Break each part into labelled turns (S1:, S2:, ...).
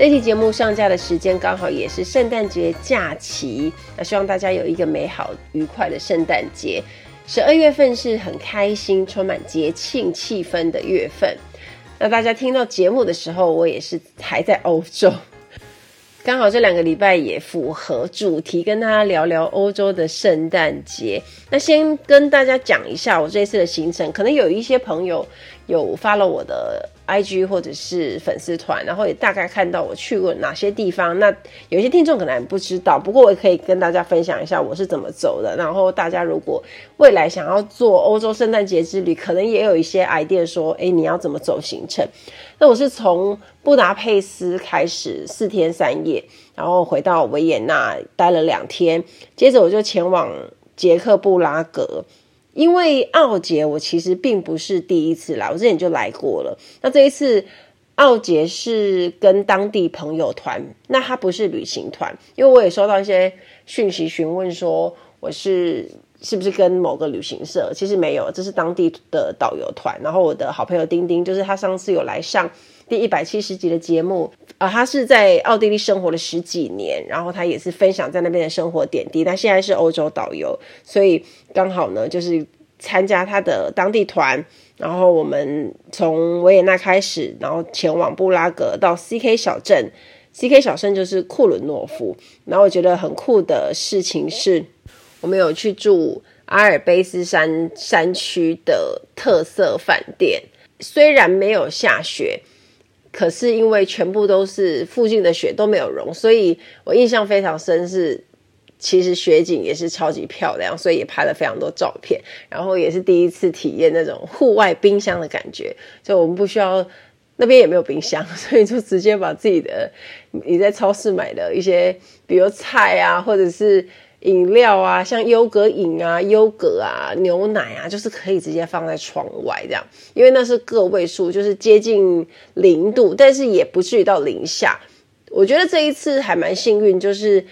S1: 这期节目上架的时间刚好也是圣诞节假期，那希望大家有一个美好愉快的圣诞节。十二月份是很开心、充满节庆气氛的月份。那大家听到节目的时候，我也是还在欧洲，刚好这两个礼拜也符合主题，跟大家聊聊欧洲的圣诞节。那先跟大家讲一下我这次的行程，可能有一些朋友有发了我的。IG 或者是粉丝团，然后也大概看到我去过哪些地方。那有些听众可能不知道，不过我也可以跟大家分享一下我是怎么走的。然后大家如果未来想要做欧洲圣诞节之旅，可能也有一些 idea 说，诶，你要怎么走行程？那我是从布达佩斯开始四天三夜，然后回到维也纳待了两天，接着我就前往捷克布拉格。因为奥杰，我其实并不是第一次来，我之前就来过了。那这一次奥杰是跟当地朋友团，那他不是旅行团，因为我也收到一些讯息询问说我是是不是跟某个旅行社，其实没有，这是当地的导游团。然后我的好朋友丁丁，就是他上次有来上第一百七十集的节目啊，他是在奥地利生活了十几年，然后他也是分享在那边的生活点滴。他现在是欧洲导游，所以刚好呢，就是参加他的当地团，然后我们从维也纳开始，然后前往布拉格到 CK 小镇，CK 小镇就是库伦诺夫。然后我觉得很酷的事情是，我们有去住阿尔卑斯山山区的特色饭店，虽然没有下雪。可是因为全部都是附近的雪都没有融，所以我印象非常深是，其实雪景也是超级漂亮，所以也拍了非常多照片。然后也是第一次体验那种户外冰箱的感觉，就我们不需要那边也没有冰箱，所以就直接把自己的你在超市买的一些，比如菜啊，或者是。饮料啊，像优格饮啊、优格啊、牛奶啊，就是可以直接放在窗外这样，因为那是个位数，就是接近零度，但是也不至于到零下。我觉得这一次还蛮幸运，就是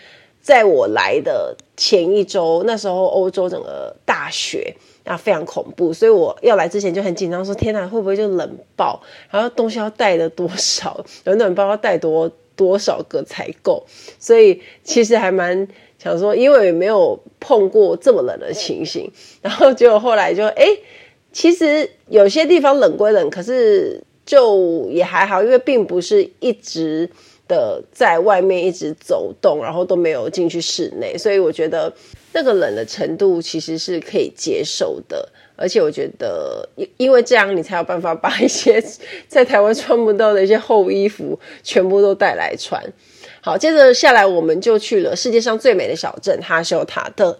S1: 在我来的前一周，那时候欧洲整个大雪，那非常恐怖，所以我要来之前就很紧张，说天哪，会不会就冷爆？然后东西要带的多少？暖暖包要带多多少个才够？所以其实还蛮。想说，因为也没有碰过这么冷的情形，然后结果后来就哎，其实有些地方冷归冷，可是就也还好，因为并不是一直的在外面一直走动，然后都没有进去室内，所以我觉得那个冷的程度其实是可以接受的。而且我觉得，因因为这样，你才有办法把一些 在台湾穿不到的一些厚衣服全部都带来穿。好，接着下来我们就去了世界上最美的小镇哈修塔特。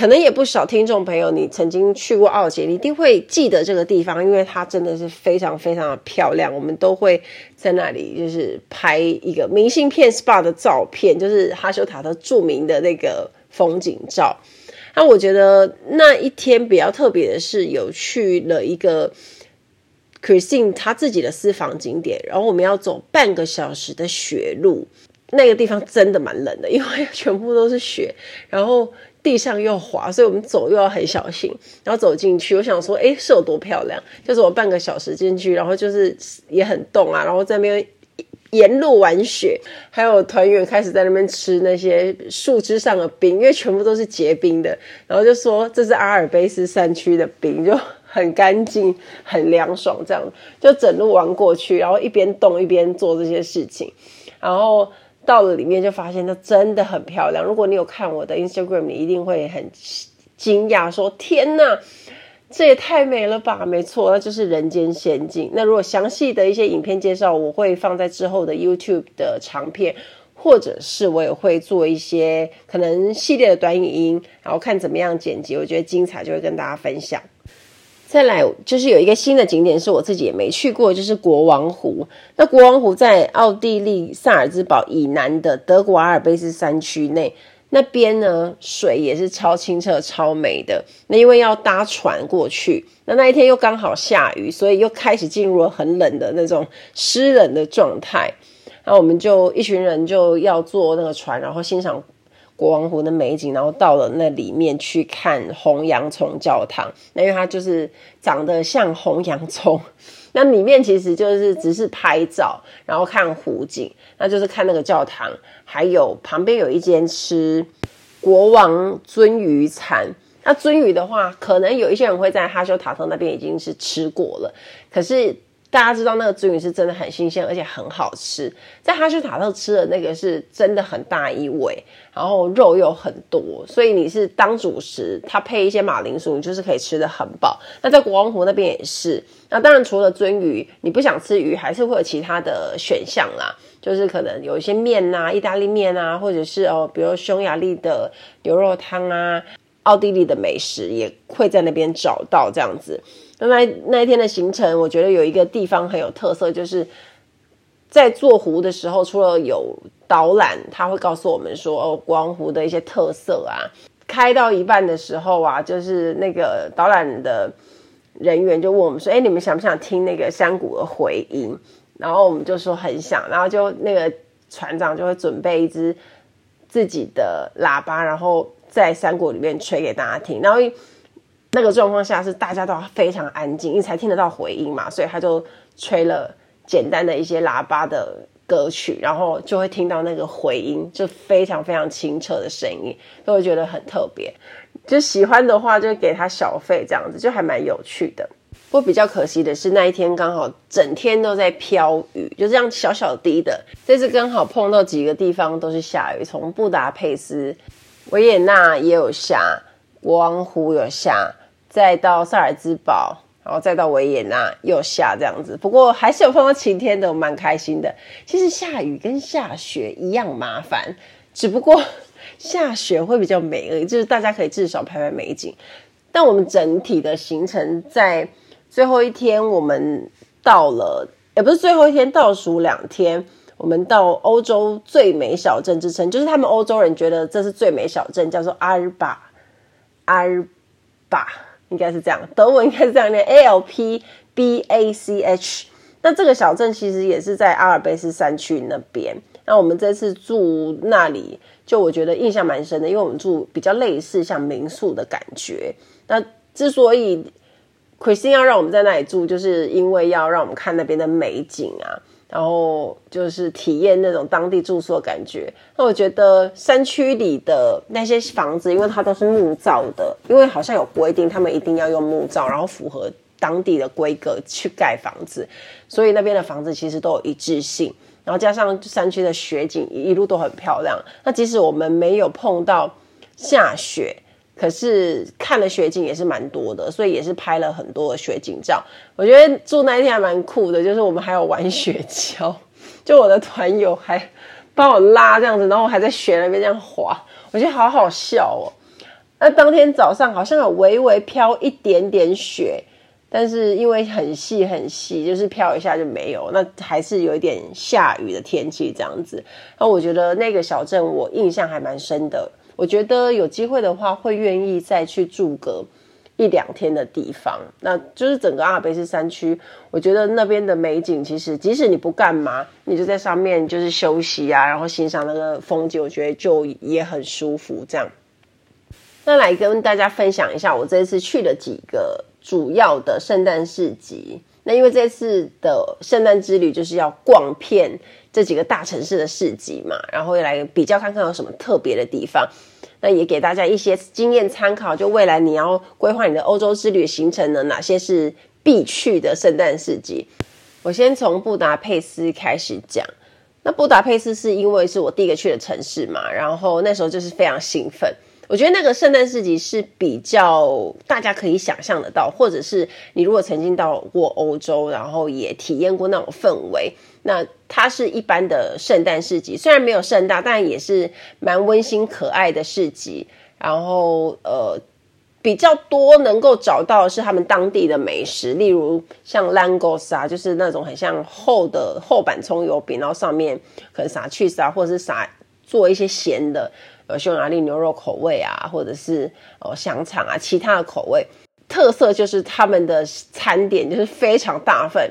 S1: 可能也不少听众朋友，你曾经去过奥杰，你一定会记得这个地方，因为它真的是非常非常的漂亮。我们都会在那里就是拍一个明信片 SPA 的照片，就是哈修塔特著名的那个风景照。那我觉得那一天比较特别的是，有去了一个。Christine 他自己的私房景点，然后我们要走半个小时的雪路，那个地方真的蛮冷的，因为全部都是雪，然后地上又滑，所以我们走又要很小心。然后走进去，我想说，诶，是有多漂亮？就是我半个小时进去，然后就是也很冻啊，然后在那边沿路玩雪，还有团员开始在那边吃那些树枝上的冰，因为全部都是结冰的，然后就说这是阿尔卑斯山区的冰，就。很干净，很凉爽，这样就整路玩过去，然后一边冻一边做这些事情，然后到了里面就发现它真的很漂亮。如果你有看我的 Instagram，你一定会很惊讶，说天哪，这也太美了吧！没错，那就是人间仙境。那如果详细的一些影片介绍，我会放在之后的 YouTube 的长片，或者是我也会做一些可能系列的短影音，然后看怎么样剪辑，我觉得精彩就会跟大家分享。再来就是有一个新的景点是我自己也没去过，就是国王湖。那国王湖在奥地利萨尔兹堡以南的德国阿尔卑斯山区内，那边呢，水也是超清澈、超美的。那因为要搭船过去，那那一天又刚好下雨，所以又开始进入了很冷的那种湿冷的状态。那我们就一群人就要坐那个船，然后欣赏国王湖的美景，然后到了那里面去看红洋葱教堂。那因为它就是长得像红洋葱。那里面其实就是只是拍照，然后看湖景，那就是看那个教堂，还有旁边有一间吃国王鳟鱼餐。那鳟鱼的话，可能有一些人会在哈修塔特那边已经是吃过了，可是。大家知道那个鱒鱼是真的很新鲜，而且很好吃。在哈修塔特吃的那个是真的很大一尾，然后肉又很多，所以你是当主食，它配一些马铃薯，你就是可以吃得很饱。那在国王湖那边也是。那当然除了鱒鱼，你不想吃鱼，还是会有其他的选项啦，就是可能有一些面啊，意大利面啊，或者是哦，比如匈牙利的牛肉汤啊，奥地利的美食也会在那边找到这样子。那那那一天的行程，我觉得有一个地方很有特色，就是在坐湖的时候，除了有导览，他会告诉我们说哦，光湖的一些特色啊。开到一半的时候啊，就是那个导览的人员就问我们说：“哎，你们想不想听那个山谷的回音？”然后我们就说很想，然后就那个船长就会准备一支自己的喇叭，然后在山谷里面吹给大家听，然后。那个状况下是大家都非常安静，因为才听得到回音嘛，所以他就吹了简单的一些喇叭的歌曲，然后就会听到那个回音，就非常非常清澈的声音，所以我觉得很特别。就喜欢的话就给他小费，这样子就还蛮有趣的。不过比较可惜的是那一天刚好整天都在飘雨，就这样小小滴的。这次刚好碰到几个地方都是下雨，从布达佩斯、维也纳也有下，国王湖有下。再到萨尔兹堡，然后再到维也纳又下这样子，不过还是有碰到晴天的，我蛮开心的。其实下雨跟下雪一样麻烦，只不过下雪会比较美而已，就是大家可以至少拍拍美景。但我们整体的行程在最后一天，我们到了，也不是最后一天，倒数两天，我们到欧洲最美小镇之称，就是他们欧洲人觉得这是最美小镇，叫做阿尔巴，阿尔巴。应该是这样，德文应该是这样念，A L P B A C H。那这个小镇其实也是在阿尔卑斯山区那边。那我们这次住那里，就我觉得印象蛮深的，因为我们住比较类似像民宿的感觉。那之所以 Christine 要让我们在那里住，就是因为要让我们看那边的美景啊。然后就是体验那种当地住宿的感觉。那我觉得山区里的那些房子，因为它都是木造的，因为好像有规定，他们一定要用木造，然后符合当地的规格去盖房子，所以那边的房子其实都有一致性。然后加上山区的雪景一路都很漂亮。那即使我们没有碰到下雪。可是看了雪景也是蛮多的，所以也是拍了很多的雪景照。我觉得住那一天还蛮酷的，就是我们还有玩雪橇，就我的团友还帮我拉这样子，然后我还在雪那边这样滑，我觉得好好笑哦。那当天早上好像有微微飘一点点雪，但是因为很细很细，就是飘一下就没有，那还是有一点下雨的天气这样子。那我觉得那个小镇我印象还蛮深的。我觉得有机会的话，会愿意再去住个一两天的地方。那就是整个阿尔卑斯山区，我觉得那边的美景，其实即使你不干嘛，你就在上面就是休息啊，然后欣赏那个风景，我觉得就也很舒服。这样，那来跟大家分享一下我这次去了几个主要的圣诞市集。那因为这次的圣诞之旅就是要逛遍这几个大城市的市集嘛，然后来比较看看有什么特别的地方。那也给大家一些经验参考，就未来你要规划你的欧洲之旅行程呢，哪些是必去的圣诞市集？我先从布达佩斯开始讲。那布达佩斯是因为是我第一个去的城市嘛，然后那时候就是非常兴奋。我觉得那个圣诞市集是比较大家可以想象得到，或者是你如果曾经到过欧洲，然后也体验过那种氛围，那它是一般的圣诞市集，虽然没有盛大，但也是蛮温馨可爱的市集。然后呃，比较多能够找到的是他们当地的美食，例如像 Langos 啊，就是那种很像厚的厚板葱油饼，然后上面可能撒 cheese 啊，或者是撒。做一些咸的，呃，匈牙利牛肉口味啊，或者是哦香肠啊，其他的口味。特色就是他们的餐点就是非常大份，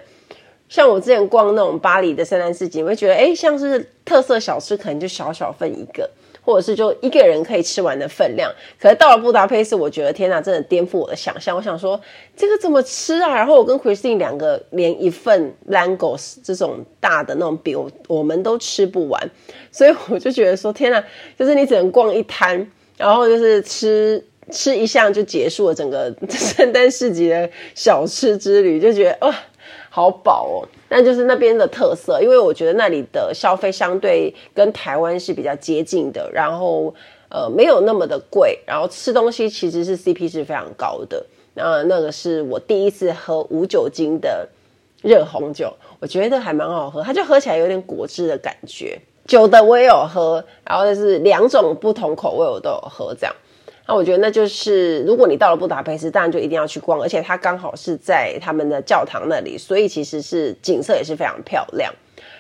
S1: 像我之前逛那种巴黎的圣诞市集，我会觉得，哎，像是特色小吃可能就小小份一个。或者是就一个人可以吃完的分量，可是到了布达佩斯，我觉得天哪，真的颠覆我的想象。我想说这个怎么吃啊？然后我跟 Christine 两个连一份 Langos 这种大的那种饼，我们都吃不完，所以我就觉得说天哪，就是你只能逛一摊，然后就是吃吃一项就结束了整个圣诞市集的小吃之旅，就觉得哇。好饱哦，那就是那边的特色，因为我觉得那里的消费相对跟台湾是比较接近的，然后呃没有那么的贵，然后吃东西其实是 CP 值非常高的。那那个是我第一次喝无酒精的热红酒，我觉得还蛮好喝，它就喝起来有点果汁的感觉。酒的我也有喝，然后就是两种不同口味我都有喝，这样。那我觉得那就是，如果你到了布达佩斯，当然就一定要去逛，而且它刚好是在他们的教堂那里，所以其实是景色也是非常漂亮。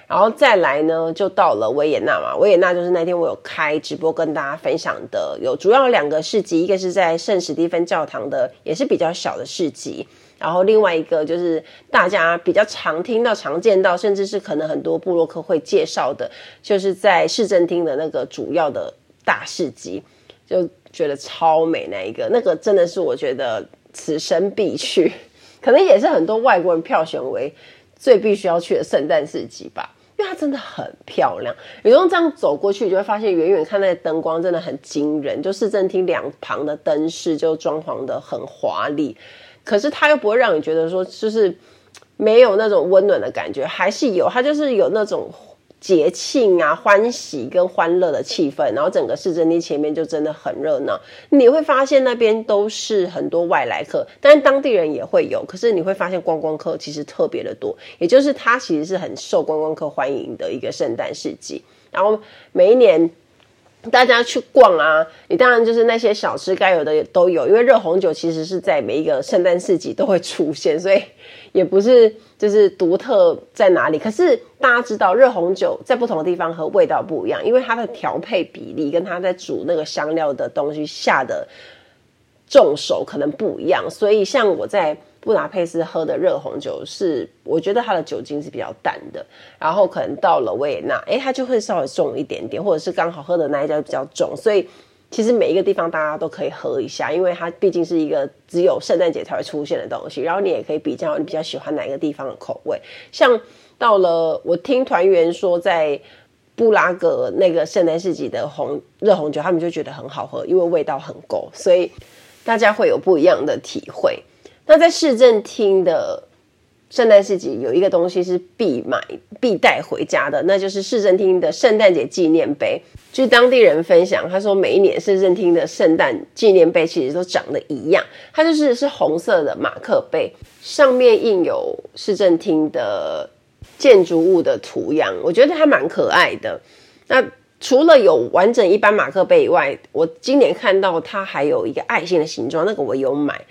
S1: 然后再来呢，就到了维也纳嘛，维也纳就是那天我有开直播跟大家分享的，有主要两个市集，一个是在圣史蒂芬教堂的，也是比较小的市集，然后另外一个就是大家比较常听到、常见到，甚至是可能很多部落客会介绍的，就是在市政厅的那个主要的大市集，就。觉得超美那一个，那个真的是我觉得此生必去，可能也是很多外国人票选为最必须要去的圣诞市集吧，因为它真的很漂亮。你用这样走过去，你就会发现远远看那灯光真的很惊人，就市政厅两旁的灯饰就装潢得很华丽，可是它又不会让你觉得说就是没有那种温暖的感觉，还是有，它就是有那种。节庆啊，欢喜跟欢乐的气氛，然后整个市政厅前面就真的很热闹。你会发现那边都是很多外来客，但是当地人也会有。可是你会发现观光客其实特别的多，也就是它其实是很受观光客欢迎的一个圣诞市集。然后每一年大家去逛啊，你当然就是那些小吃该有的也都有，因为热红酒其实是在每一个圣诞市集都会出现，所以也不是。就是独特在哪里？可是大家知道，热红酒在不同的地方喝味道不一样，因为它的调配比例跟它在煮那个香料的东西下的重手可能不一样。所以像我在布达佩斯喝的热红酒是，我觉得它的酒精是比较淡的。然后可能到了维也纳，诶，它就会稍微重一点点，或者是刚好喝的那一家比较重，所以。其实每一个地方大家都可以喝一下，因为它毕竟是一个只有圣诞节才会出现的东西。然后你也可以比较你比较喜欢哪一个地方的口味。像到了我听团员说，在布拉格那个圣诞市集的红热红酒，他们就觉得很好喝，因为味道很够，所以大家会有不一样的体会。那在市政厅的。圣诞市集有一个东西是必买、必带回家的，那就是市政厅的圣诞节纪念碑。据当地人分享，他说每一年市政厅的圣诞纪念碑其实都长得一样，它就是是红色的马克杯，上面印有市政厅的建筑物的图样，我觉得它蛮可爱的。那除了有完整一般马克杯以外，我今年看到它还有一个爱心的形状，那个我有买。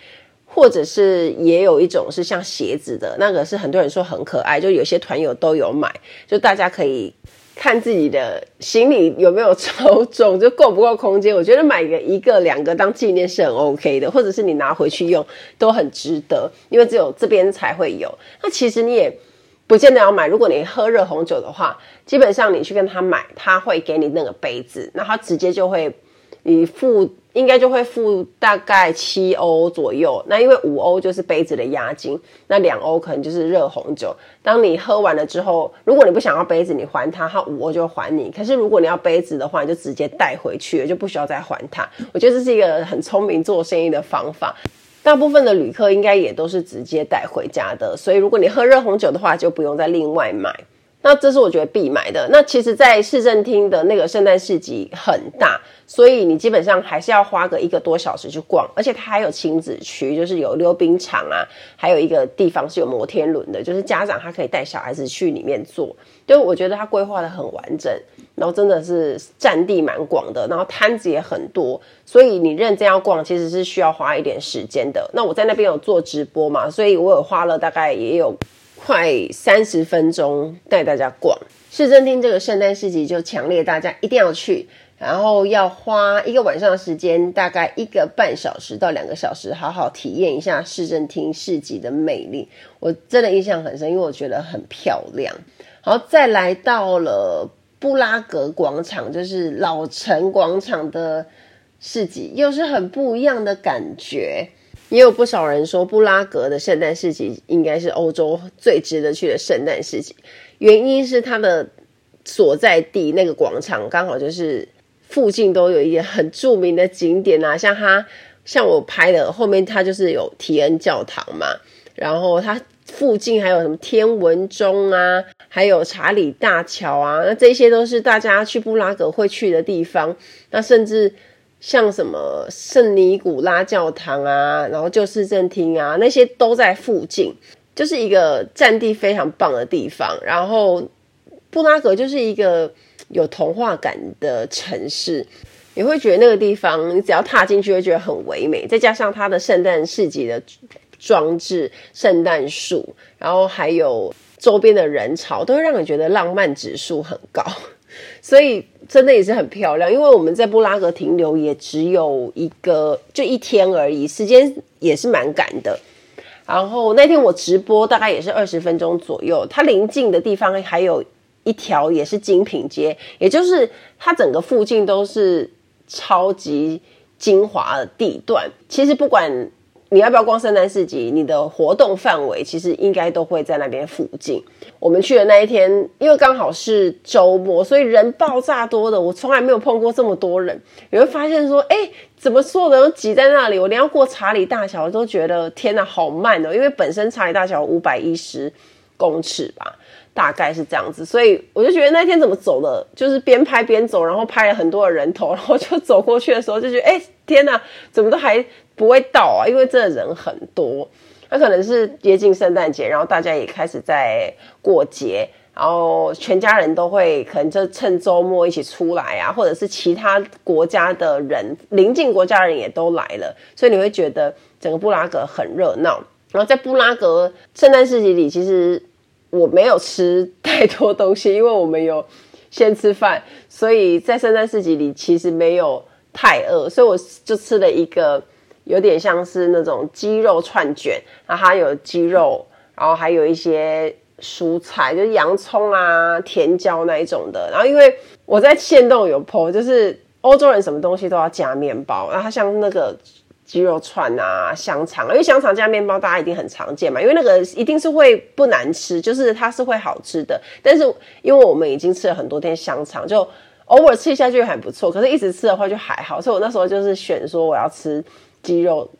S1: 或者是也有一种是像鞋子的那个，是很多人说很可爱，就有些团友都有买，就大家可以看自己的行李有没有超重，就够不够空间。我觉得买个一个两个当纪念是很 OK 的，或者是你拿回去用都很值得，因为只有这边才会有。那其实你也不见得要买，如果你喝热红酒的话，基本上你去跟他买，他会给你那个杯子，那他直接就会你付。应该就会付大概七欧左右，那因为五欧就是杯子的押金，那两欧可能就是热红酒。当你喝完了之后，如果你不想要杯子，你还他，他五欧就还你。可是如果你要杯子的话，你就直接带回去，就不需要再还他。我觉得这是一个很聪明做生意的方法。大部分的旅客应该也都是直接带回家的，所以如果你喝热红酒的话，就不用再另外买。那这是我觉得必买的。那其实，在市政厅的那个圣诞市集很大，所以你基本上还是要花个一个多小时去逛。而且它还有亲子区，就是有溜冰场啊，还有一个地方是有摩天轮的，就是家长他可以带小孩子去里面坐。就我觉得它规划得很完整，然后真的是占地蛮广的，然后摊子也很多，所以你认真要逛，其实是需要花一点时间的。那我在那边有做直播嘛，所以我有花了大概也有。快三十分钟带大家逛市政厅这个圣诞市集，就强烈大家一定要去，然后要花一个晚上的时间，大概一个半小时到两个小时，好好体验一下市政厅市集的魅力。我真的印象很深，因为我觉得很漂亮。然后再来到了布拉格广场，就是老城广场的市集，又是很不一样的感觉。也有不少人说，布拉格的圣诞市集应该是欧洲最值得去的圣诞市集，原因是它的所在地那个广场刚好就是附近都有一些很著名的景点啊，像它像我拍的后面，它就是有提恩教堂嘛，然后它附近还有什么天文钟啊，还有查理大桥啊，那这些都是大家去布拉格会去的地方，那甚至。像什么圣尼古拉教堂啊，然后旧市政厅啊，那些都在附近，就是一个占地非常棒的地方。然后布拉格就是一个有童话感的城市，你会觉得那个地方，你只要踏进去会觉得很唯美。再加上它的圣诞市集的装置、圣诞树，然后还有周边的人潮，都会让你觉得浪漫指数很高。所以真的也是很漂亮，因为我们在布拉格停留也只有一个就一天而已，时间也是蛮赶的。然后那天我直播大概也是二十分钟左右，它临近的地方还有一条也是精品街，也就是它整个附近都是超级精华的地段。其实不管你要不要逛圣诞市集？你的活动范围其实应该都会在那边附近。我们去的那一天，因为刚好是周末，所以人爆炸多的。我从来没有碰过这么多人。你会发现说，哎，怎么所有人都挤在那里？我连要过查理大桥都觉得天哪，好慢哦！因为本身查理大桥五百一十公尺吧，大概是这样子。所以我就觉得那天怎么走的，就是边拍边走，然后拍了很多的人头，然后就走过去的时候就觉得，哎，天哪，怎么都还。不会到啊，因为真的人很多。那可能是接近圣诞节，然后大家也开始在过节，然后全家人都会可能就趁周末一起出来啊，或者是其他国家的人，邻近国家人也都来了，所以你会觉得整个布拉格很热闹。然后在布拉格圣诞市集里，其实我没有吃太多东西，因为我们有先吃饭，所以在圣诞市集里其实没有太饿，所以我就吃了一个。有点像是那种鸡肉串卷，然后它有鸡肉，然后还有一些蔬菜，就是洋葱啊、甜椒那一种的。然后因为我在限动有 po，就是欧洲人什么东西都要加面包，然后它像那个鸡肉串啊、香肠，因为香肠加面包大家一定很常见嘛，因为那个一定是会不难吃，就是它是会好吃的。但是因为我们已经吃了很多天香肠，就偶尔吃一下就很不错，可是一直吃的话就还好，所以我那时候就是选说我要吃。鸡肉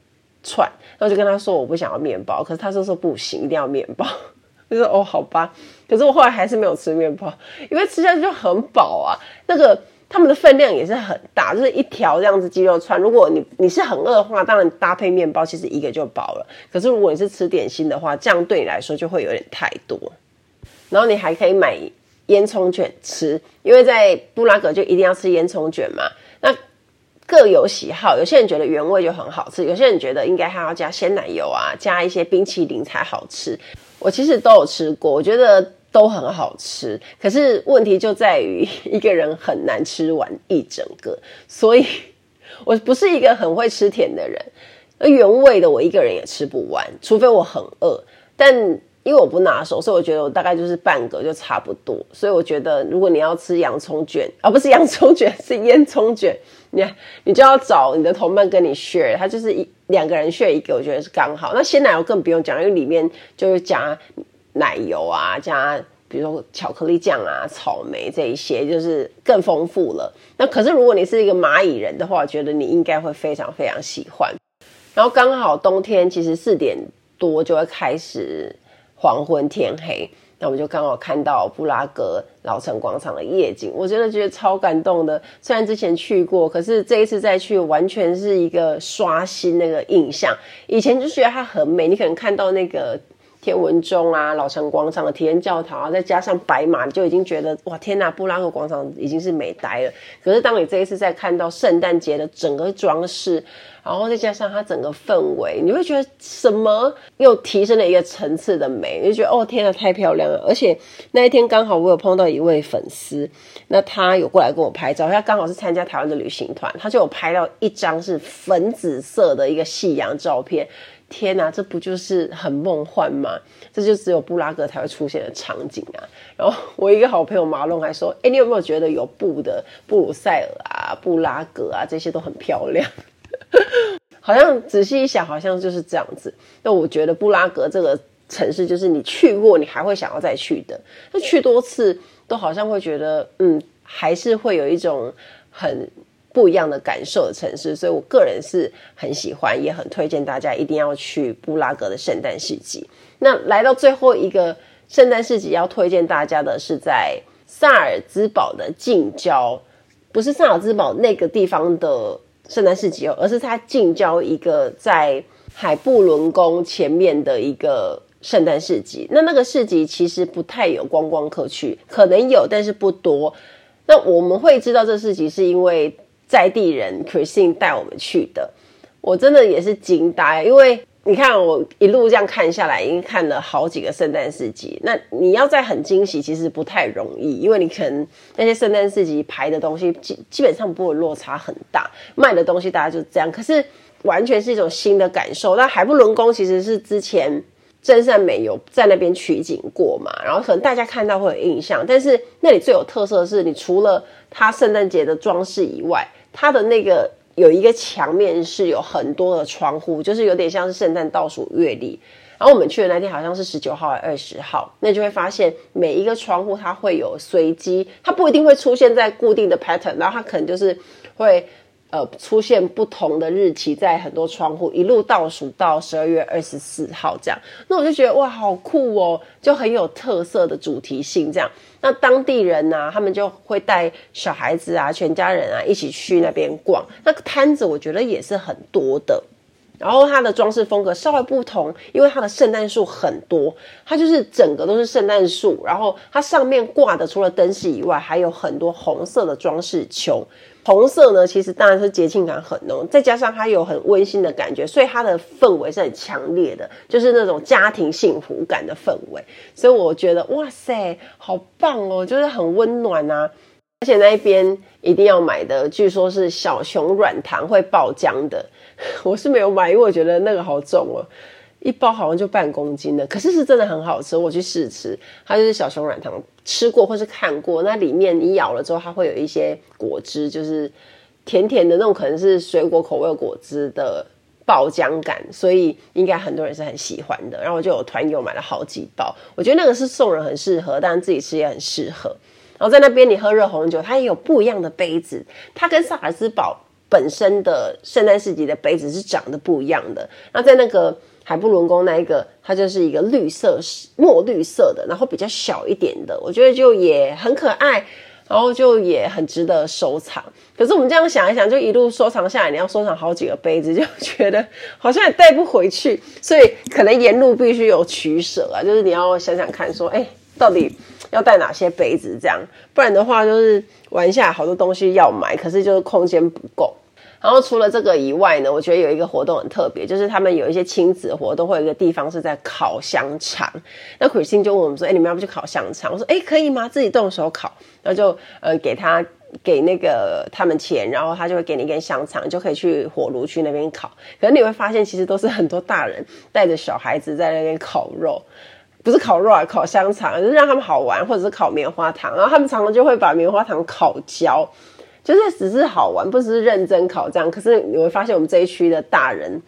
S1: 串，然后就跟他说我不想要面包，可是他说说不行，一定要面包。就说哦，好吧。可是我后来还是没有吃面包，因为吃下去就很饱啊。那个他们的分量也是很大，就是一条这样子鸡肉串。如果你你是很饿的话，当然搭配面包其实一个就饱了。可是如果你是吃点心的话，这样对你来说就会有点太多。然后你还可以买烟囱卷吃，因为在布拉格就一定要吃烟囱卷嘛。各有喜好，有些人觉得原味就很好吃，有些人觉得应该还要加鲜奶油啊，加一些冰淇淋才好吃。我其实都有吃过，我觉得都很好吃。可是问题就在于 一个人很难吃完一整个，所以 我不是一个很会吃甜的人。而原味的我一个人也吃不完，除非我很饿。但因为我不拿手，所以我觉得我大概就是半个就差不多。所以我觉得如果你要吃洋葱卷，而、啊、不是洋葱卷，是烟囱卷。你你就要找你的同伴跟你 share，他就是一两个人 share 一个，我觉得是刚好。那鲜奶油更不用讲，因为里面就是加奶油啊，加比如说巧克力酱啊、草莓这一些，就是更丰富了。那可是如果你是一个蚂蚁人的话，我觉得你应该会非常非常喜欢。然后刚好冬天其实四点多就会开始黄昏天黑。那我们就刚好看到布拉格老城广场的夜景，我真的觉得超感动的。虽然之前去过，可是这一次再去，完全是一个刷新那个印象。以前就觉得它很美，你可能看到那个天文钟啊、老城广场的体验教堂啊，再加上白马，你就已经觉得哇天呐，布拉格广场已经是美呆了。可是当你这一次再看到圣诞节的整个装饰，然后再加上它整个氛围，你会觉得什么又提升了一个层次的美，你就觉得哦天呐，太漂亮了！而且那一天刚好我有碰到一位粉丝，那他有过来跟我拍照，他刚好是参加台湾的旅行团，他就有拍到一张是粉紫色的一个夕阳照片。天呐，这不就是很梦幻吗？这就只有布拉格才会出现的场景啊！然后我一个好朋友马龙还说：“哎，你有没有觉得有布的布鲁塞尔啊、布拉格啊这些都很漂亮？” 好像仔细一想，好像就是这样子。那我觉得布拉格这个城市，就是你去过，你还会想要再去的。那去多次，都好像会觉得，嗯，还是会有一种很。不一样的感受的城市，所以我个人是很喜欢，也很推荐大家一定要去布拉格的圣诞市集。那来到最后一个圣诞市集，要推荐大家的是在萨尔兹堡的近郊，不是萨尔兹堡那个地方的圣诞市集哦，而是它近郊一个在海布伦宫前面的一个圣诞市集。那那个市集其实不太有观光客去，可能有，但是不多。那我们会知道这市集是因为。在地人 Christine 带我们去的，我真的也是惊呆，因为你看我一路这样看下来，已经看了好几个圣诞市集。那你要再很惊喜，其实不太容易，因为你可能那些圣诞市集排的东西基基本上不会落差很大，卖的东西大家就这样。可是完全是一种新的感受。那海布伦宫其实是之前真善美有在那边取景过嘛，然后可能大家看到会有印象。但是那里最有特色的是，你除了它圣诞节的装饰以外，它的那个有一个墙面是有很多的窗户，就是有点像是圣诞倒数月历。然后我们去的那天好像是十九号还是二十号，那就会发现每一个窗户它会有随机，它不一定会出现在固定的 pattern，然后它可能就是会。呃，出现不同的日期，在很多窗户一路倒数到十二月二十四号这样，那我就觉得哇，好酷哦，就很有特色的主题性这样。那当地人呢、他们就会带小孩子啊，全家人啊一起去那边逛。那个摊子我觉得也是很多的，然后它的装饰风格稍微不同，因为它的圣诞树很多，它就是整个都是圣诞树，然后它上面挂的除了灯饰以外，还有很多红色的装饰球。红色呢，其实当然是节庆感很浓，再加上它有很温馨的感觉，所以它的氛围是很强烈的，就是那种家庭幸福感的氛围。所以我觉得，哇塞，好棒哦，就是很温暖啊！而且那一边一定要买的，据说是小熊软糖会爆浆的，我是没有买，因为我觉得那个好重哦。一包好像就半公斤的，可是是真的很好吃。我去试吃，它就是小熊软糖，吃过或是看过。那里面你咬了之后，它会有一些果汁，就是甜甜的那种，可能是水果口味果汁的爆浆感，所以应该很多人是很喜欢的。然后我就有团友买了好几包，我觉得那个是送人很适合，当然自己吃也很适合。然后在那边你喝热红酒，它也有不一样的杯子，它跟萨尔兹堡本身的圣诞市集的杯子是长得不一样的。那在那个。海布伦宫那一个，它就是一个绿色、墨绿色的，然后比较小一点的，我觉得就也很可爱，然后就也很值得收藏。可是我们这样想一想，就一路收藏下来，你要收藏好几个杯子，就觉得好像也带不回去，所以可能沿路必须有取舍啊。就是你要想想看，说，哎，到底要带哪些杯子？这样，不然的话，就是玩下来好多东西要买，可是就是空间不够。然后除了这个以外呢，我觉得有一个活动很特别，就是他们有一些亲子活动，会有一个地方是在烤香肠。那 Christine 就问我们说：“哎，你们要不去烤香肠？”我说：“哎，可以吗？自己动手烤。”然后就呃给他给那个他们钱，然后他就会给你一根香肠，就可以去火炉去那边烤。可是你会发现，其实都是很多大人带着小孩子在那边烤肉，不是烤肉啊，烤香肠，就是让他们好玩，或者是烤棉花糖。然后他们常常就会把棉花糖烤焦。就是只是好玩，不是认真烤这样。可是你会发现，我们这一区的大人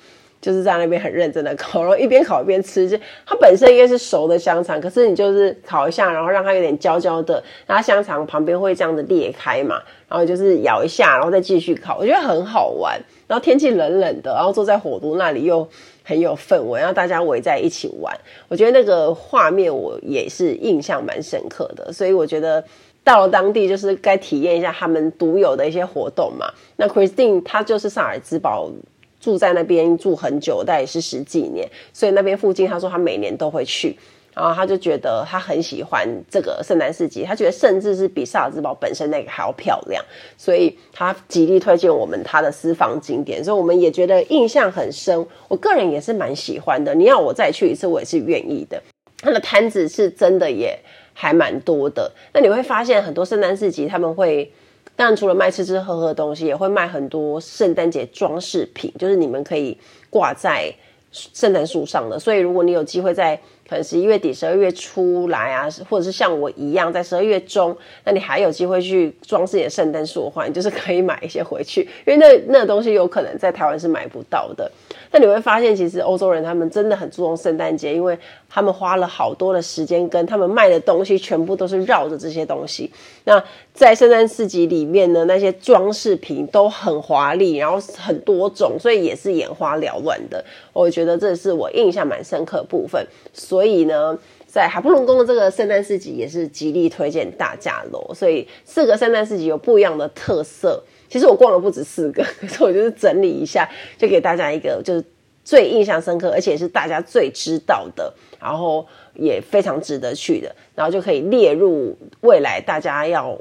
S1: 就是在那边很认真的烤，然后一边烤一边吃。就它本身应该是熟的香肠，可是你就是烤一下，然后让它有点焦焦的，然后香肠旁边会这样子裂开嘛，然后就是咬一下，然后再继续烤。我觉得很好玩。然后天气冷冷的，然后坐在火炉那里又很有氛围，然后大家围在一起玩。我觉得那个画面我也是印象蛮深刻的，所以我觉得。到了当地，就是该体验一下他们独有的一些活动嘛。那 Christine 她就是萨尔兹堡住在那边住很久，但也是十几年，所以那边附近她说她每年都会去。然后他就觉得他很喜欢这个圣诞市集，他觉得甚至是比萨尔兹堡本身那个还要漂亮，所以他极力推荐我们他的私房景点，所以我们也觉得印象很深。我个人也是蛮喜欢的，你要我再去一次，我也是愿意的。他的摊子是真的也还蛮多的，那你会发现很多圣诞市集他们会，当然除了卖吃吃喝喝的东西，也会卖很多圣诞节装饰品，就是你们可以挂在圣诞树上的。所以如果你有机会在可能十一月底、十二月初来啊，或者是像我一样在十二月中，那你还有机会去装饰你的圣诞树的话，你就是可以买一些回去，因为那那东西有可能在台湾是买不到的。那你会发现，其实欧洲人他们真的很注重圣诞节，因为他们花了好多的时间，跟他们卖的东西全部都是绕着这些东西。那在圣诞市集里面呢，那些装饰品都很华丽，然后很多种，所以也是眼花缭乱的。我觉得这是我印象蛮深刻的部分。所以呢，在海布隆宫的这个圣诞市集也是极力推荐大家喽。所以四个圣诞市集有不一样的特色。其实我逛了不止四个，可是我就是整理一下，就给大家一个就是最印象深刻，而且是大家最知道的，然后也非常值得去的，然后就可以列入未来大家要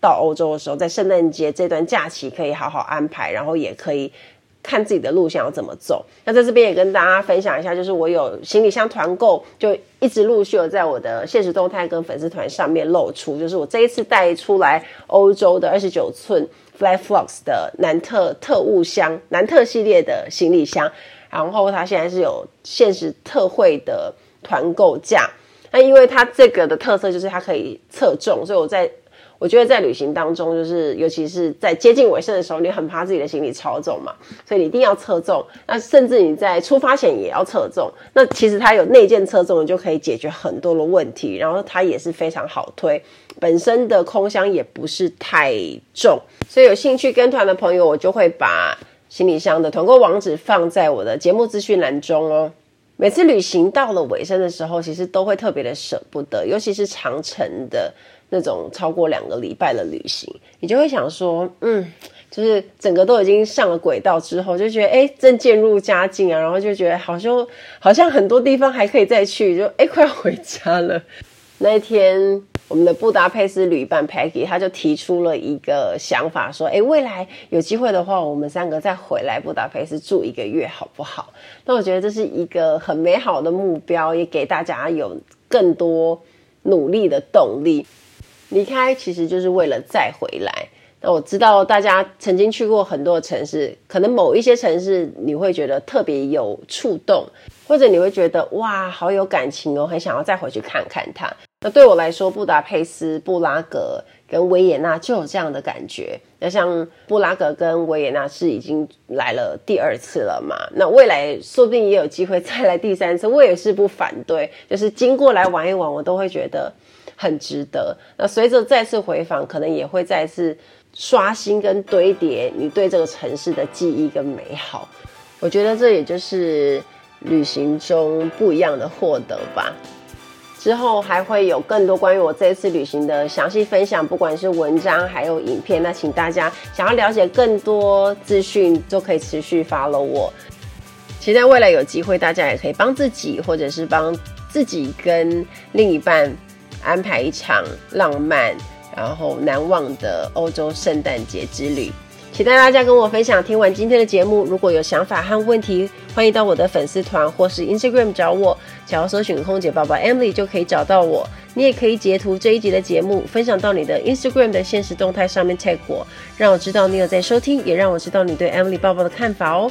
S1: 到欧洲的时候，在圣诞节这段假期可以好好安排，然后也可以看自己的路线要怎么走。那在这边也跟大家分享一下，就是我有行李箱团购，就一直陆续有在我的现实动态跟粉丝团上面露出，就是我这一次带出来欧洲的二十九寸。Fly Fox 的南特特务箱，南特系列的行李箱，然后它现在是有限时特惠的团购价。那因为它这个的特色就是它可以侧重，所以我在我觉得在旅行当中，就是尤其是在接近尾声的时候，你很怕自己的行李超重嘛，所以你一定要测重。那甚至你在出发前也要测重。那其实它有内件测重，你就可以解决很多的问题。然后它也是非常好推，本身的空箱也不是太重。所以有兴趣跟团的朋友，我就会把行李箱的团购网址放在我的节目资讯栏中哦。每次旅行到了尾声的时候，其实都会特别的舍不得，尤其是长城的那种超过两个礼拜的旅行，你就会想说，嗯，就是整个都已经上了轨道之后，就觉得哎，正渐入佳境啊，然后就觉得好像好像很多地方还可以再去，就哎，快要回家了。那一天。我们的布达佩斯旅伴 Peggy，他就提出了一个想法，说：“哎，未来有机会的话，我们三个再回来布达佩斯住一个月，好不好？”那我觉得这是一个很美好的目标，也给大家有更多努力的动力。离开其实就是为了再回来。那我知道大家曾经去过很多城市，可能某一些城市你会觉得特别有触动，或者你会觉得哇，好有感情哦，很想要再回去看看它。那对我来说，布达佩斯、布拉格跟维也纳就有这样的感觉。那像布拉格跟维也纳是已经来了第二次了嘛？那未来说不定也有机会再来第三次，我也是不反对。就是经过来玩一玩，我都会觉得很值得。那随着再次回访，可能也会再次刷新跟堆叠你对这个城市的记忆跟美好。我觉得这也就是旅行中不一样的获得吧。之后还会有更多关于我这次旅行的详细分享，不管是文章还有影片，那请大家想要了解更多资讯，都可以持续 follow 我。期待未来有机会，大家也可以帮自己，或者是帮自己跟另一半安排一场浪漫然后难忘的欧洲圣诞节之旅。期待大家跟我分享。听完今天的节目，如果有想法和问题，欢迎到我的粉丝团或是 Instagram 找我，只要搜寻空姐宝宝 Emily 就可以找到我。你也可以截图这一集的节目，分享到你的 Instagram 的现实动态上面 tag 我，让我知道你有在收听，也让我知道你对 Emily 报报的看法哦。